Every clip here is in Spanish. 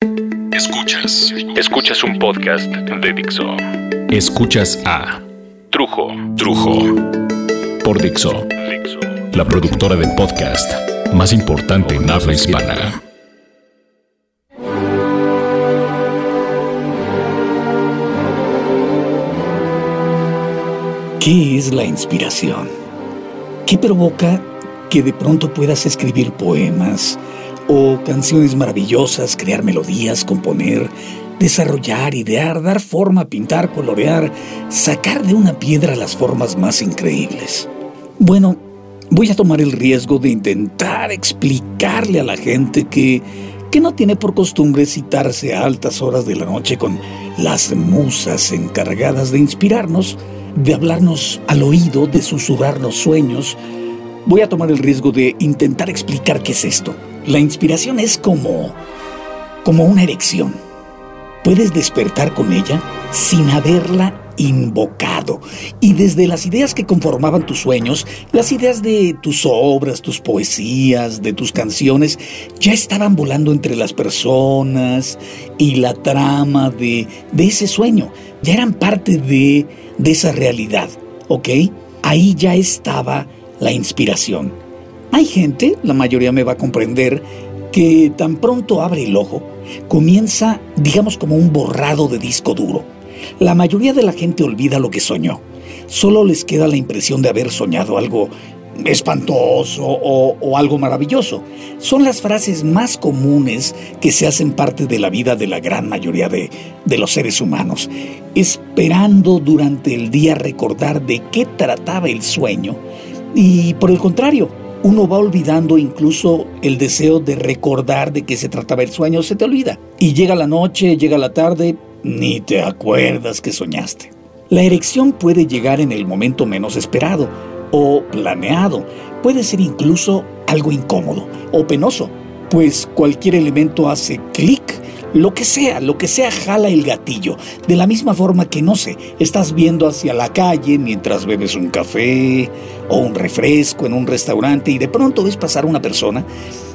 Escuchas. Escuchas un podcast de Dixo. Escuchas a Trujo. Trujo. Por Dixo. La productora del podcast más importante en habla hispana. ¿Qué es la inspiración? ¿Qué provoca que de pronto puedas escribir poemas o canciones maravillosas, crear melodías, componer, desarrollar, idear, dar forma, pintar, colorear, sacar de una piedra las formas más increíbles? Bueno, voy a tomar el riesgo de intentar explicarle a la gente que, que no tiene por costumbre citarse a altas horas de la noche con las musas encargadas de inspirarnos, de hablarnos al oído, de susurrarnos sueños, voy a tomar el riesgo de intentar explicar qué es esto. La inspiración es como como una erección. Puedes despertar con ella sin haberla invocado. Y desde las ideas que conformaban tus sueños, las ideas de tus obras, tus poesías, de tus canciones, ya estaban volando entre las personas y la trama de, de ese sueño. Ya eran parte de, de esa realidad, ¿ok? Ahí ya estaba la inspiración. Hay gente, la mayoría me va a comprender, que tan pronto abre el ojo, comienza, digamos, como un borrado de disco duro. La mayoría de la gente olvida lo que soñó. Solo les queda la impresión de haber soñado algo espantoso o, algo maravilloso. Son las frases más comunes que se hacen parte de la vida de la gran mayoría de, de los seres humanos, esperando durante el día recordar de qué trataba el sueño y por el contrario, uno va olvidando incluso el deseo de recordar de qué se trataba el sueño, se te olvida. Y llega la noche, llega la tarde, ni te acuerdas que soñaste. La erección puede llegar en el momento menos esperado o planeado. Puede ser incluso algo incómodo o penoso, pues cualquier elemento hace clic lo que sea, lo que sea jala el gatillo. De la misma forma que, no sé, estás viendo hacia la calle mientras bebes un café o un refresco en un restaurante y de pronto ves pasar una persona.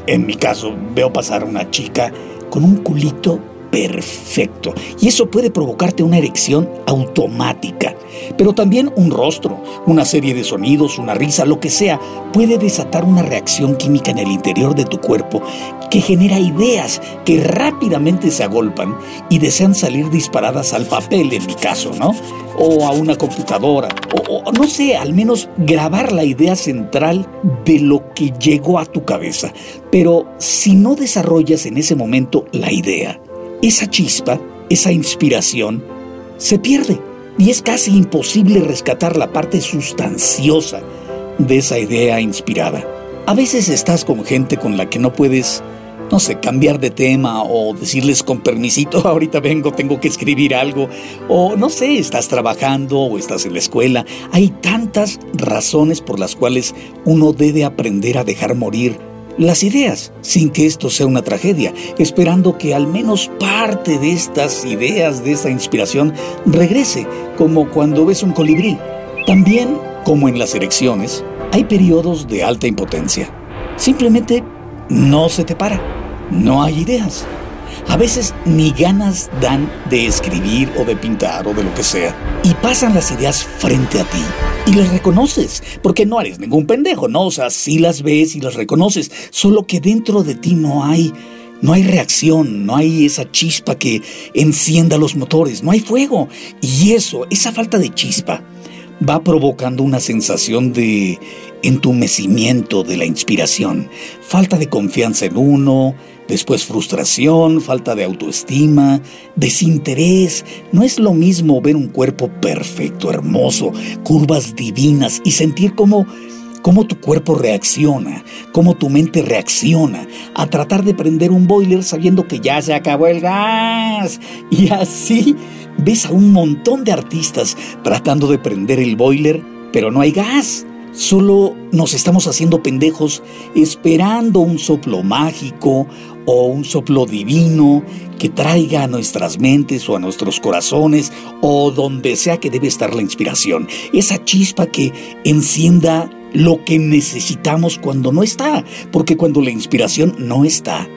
En mi caso, veo pasar una chica con un culito perfecto. Y eso puede provocarte una erección automática. Pero también un rostro, una serie de sonidos, una risa, lo que sea, puede desatar una reacción química en el interior de tu cuerpo que genera ideas que rápidamente se agolpan y desean salir disparadas al papel, en mi caso, ¿no? O a una computadora, o, no sé, al menos grabar la idea central de lo que llegó a tu cabeza. Pero si no desarrollas en ese momento la idea, esa chispa, esa inspiración, se pierde y es casi imposible rescatar la parte sustanciosa de esa idea inspirada. A veces estás con gente con la que no puedes, no sé, cambiar de tema o decirles con permisito, ahorita vengo, tengo que escribir algo, o no sé, estás trabajando o estás en la escuela. Hay tantas razones por las cuales uno debe aprender a dejar morir las ideas, sin que esto sea una tragedia, esperando que al menos parte de estas ideas, de esta inspiración, regrese, como cuando ves un colibrí. También, como en las elecciones, hay periodos de alta impotencia. Simplemente no se te para, no hay ideas. A veces ni ganas dan de escribir o de pintar o de lo que sea. Y pasan las ideas frente a ti. Y las reconoces, porque no eres ningún pendejo, ¿no? O sea, sí las ves y las reconoces, solo que dentro de ti no hay no hay reacción, no hay esa chispa que encienda los motores, no hay fuego. Y eso, esa falta de chispa, va provocando una sensación de entumecimiento de la inspiración, falta de confianza en uno, Después frustración, falta de autoestima, desinterés. No es lo mismo ver un cuerpo perfecto, hermoso, curvas divinas y sentir cómo, cómo tu cuerpo reacciona, cómo tu mente reacciona a tratar de prender un boiler sabiendo que ya se acabó el gas. Y así ves a un montón de artistas tratando de prender el boiler, pero no hay gas. Solo nos estamos haciendo pendejos esperando un soplo mágico o un soplo divino que traiga a nuestras mentes o a nuestros corazones o donde sea que debe estar la inspiración. Esa chispa que encienda lo que necesitamos cuando no está. Porque cuando la inspiración no está,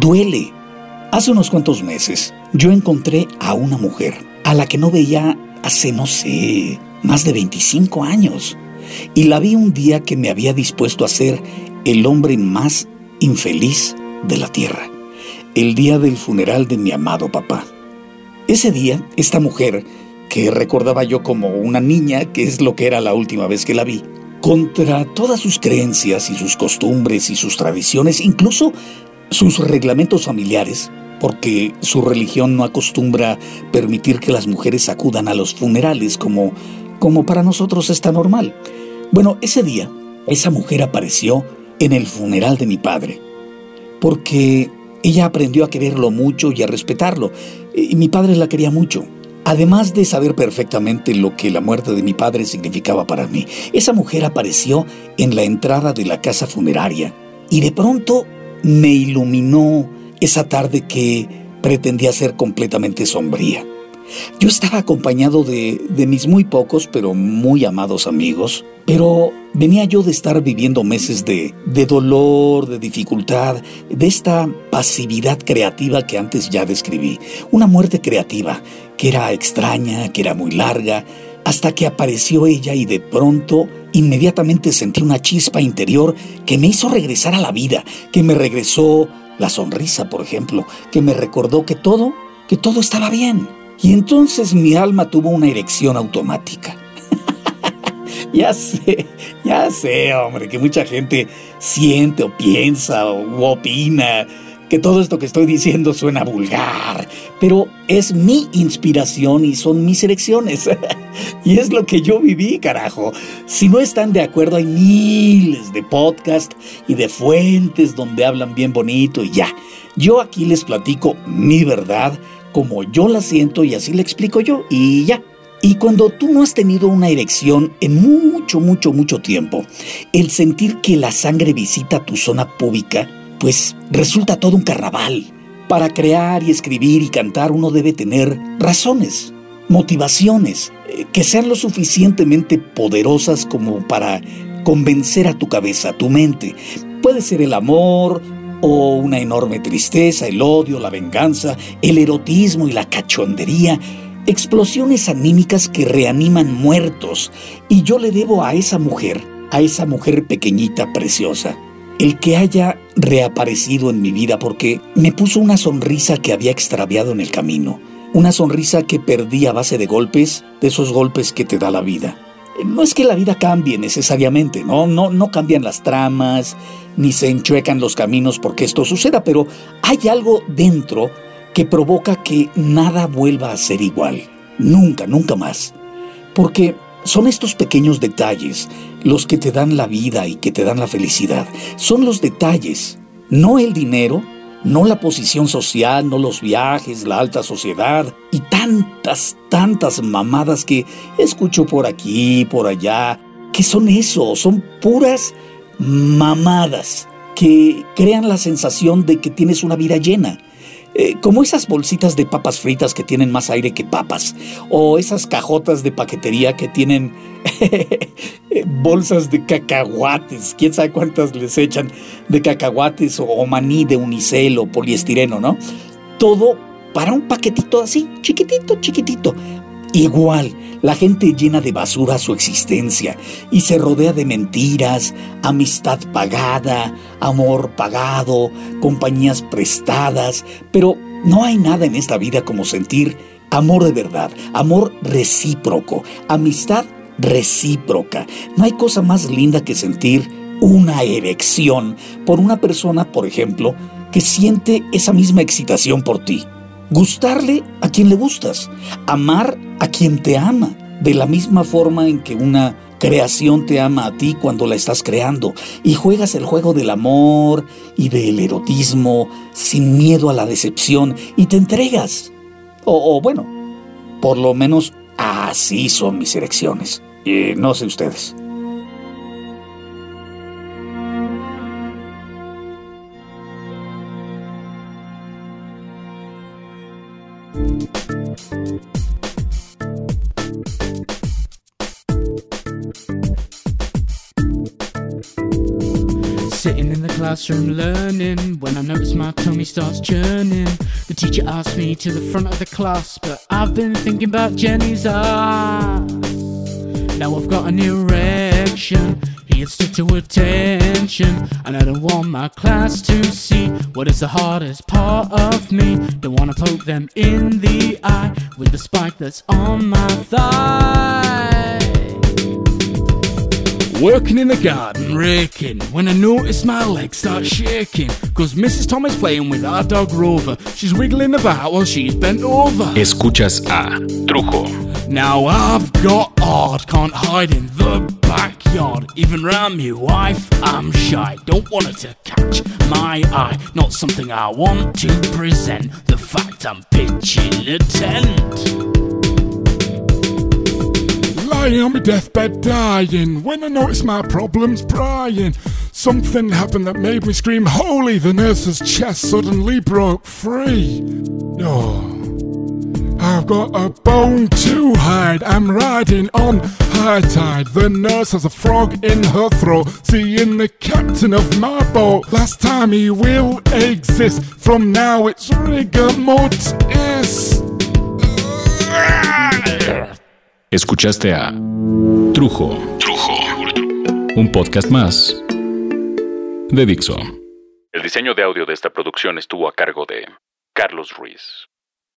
duele. Hace unos cuantos meses yo encontré a una mujer a la que no veía hace, no sé, más de 25 años. Y la vi un día que me había dispuesto a ser el hombre más infeliz de la tierra. El día del funeral de mi amado papá. Ese día, esta mujer, que recordaba yo como una niña, que es lo que era la última vez que la vi, contra todas sus creencias y sus costumbres y sus tradiciones, incluso sus reglamentos familiares, porque su religión no acostumbra permitir que las mujeres acudan a los funerales como, como para nosotros está normal. Bueno, ese día, esa mujer apareció en el funeral de mi padre, porque ella aprendió a quererlo mucho y a respetarlo, y mi padre la quería mucho. Además de saber perfectamente lo que la muerte de mi padre significaba para mí, esa mujer apareció en la entrada de la casa funeraria y de pronto me iluminó esa tarde que pretendía ser completamente sombría. Yo estaba acompañado de, de, mis muy pocos pero muy amados amigos, pero venía yo de estar viviendo meses de, de dolor, de dificultad, de esta pasividad creativa que antes ya describí, una muerte creativa que era extraña, que era muy larga, hasta que apareció ella y de pronto inmediatamente sentí una chispa interior que me hizo regresar a la vida, que me regresó la sonrisa, por ejemplo, que me recordó que todo, que todo estaba bien. Y entonces mi alma tuvo una erección automática. ya sé, ya sé, hombre, que mucha gente siente o piensa o opina que todo esto que estoy diciendo suena vulgar, pero es mi inspiración y son mis elecciones. y es lo que yo viví, carajo. Si no están de acuerdo, hay miles de podcasts y de fuentes donde hablan bien bonito y ya. Yo aquí les platico mi verdad como yo la siento y así la explico yo y ya. Y cuando tú no has tenido una erección en mucho, mucho, mucho tiempo, el sentir que la sangre visita tu zona pública, pues resulta todo un carnaval. Para crear y escribir y cantar uno debe tener razones, motivaciones, eh, que sean lo suficientemente poderosas como para convencer a tu cabeza, a tu mente. Puede ser el amor, o una enorme tristeza, el odio, la venganza, el erotismo y la cachondería, explosiones anímicas que reaniman muertos. Y yo le debo a esa mujer, a esa mujer pequeñita, preciosa, el que haya reaparecido en mi vida porque me puso una sonrisa que había extraviado en el camino, una sonrisa que perdí a base de golpes, de esos golpes que te da la vida. No es que la vida cambie necesariamente, no, no, no cambian las tramas, ni se enchuecan los caminos porque esto suceda, pero hay algo dentro que provoca que nada vuelva a ser igual. Nunca, nunca más. Porque son estos pequeños detalles los que te dan la vida y que te dan la felicidad. Son los detalles, no el dinero, no la posición social, no los viajes, la alta sociedad y tantas, tantas mamadas que escucho por aquí, por allá, que son eso, son puras mamadas que crean la sensación de que tienes una vida llena. Eh, como esas bolsitas de papas fritas que tienen más aire que papas, o esas cajotas de paquetería que tienen bolsas de cacahuates, quién sabe cuántas les echan de cacahuates o, maní de unicel o poliestireno, ¿no? Todo para un paquetito así, chiquitito, chiquitito. Igual, la gente llena de basura su existencia y se rodea de mentiras, amistad pagada, amor pagado, compañías prestadas, pero no hay nada en esta vida como sentir amor de verdad, amor recíproco, amistad recíproca. No hay cosa más linda que sentir una erección por una persona, por ejemplo, que siente esa misma excitación por ti. Gustarle a quien le gustas, amar a quien te ama, de la misma forma en que una creación te ama a ti cuando la estás creando y juegas el juego del amor y del erotismo sin miedo a la decepción y te entregas. O, bueno, por lo menos Así son mis elecciones. Y no sé ustedes. Sitting in the classroom learning when I notice my tummy starts churning. The teacher asked me to the front of the class, but I've been thinking about Jenny's ass. Now I've got an erection. He had stood to attention, and I don't want my class to see what is the hardest part of me. Don't wanna poke them in the eye with the spike that's on my thigh. Working in the garden, raking, when I notice my legs start shaking. Cause Mrs. Tom is playing with our dog Rover. She's wiggling about while she's bent over. Escuchas a Trujo. Now I've got art, can't hide in the backyard. Even round me wife, I'm shy. Don't want her to catch my eye. Not something I want to present. The fact I'm pitching a tent lying on my deathbed dying when I noticed my problems prying. Something happened that made me scream, Holy! The nurse's chest suddenly broke free. Oh. I've got a bone to hide. I'm riding on high tide. The nurse has a frog in her throat. Seeing the captain of my boat. Last time he will exist. From now it's rigor mortis. Escuchaste a Trujo. Trujo. Un podcast más de Dixo. El diseño de audio de esta producción estuvo a cargo de Carlos Ruiz.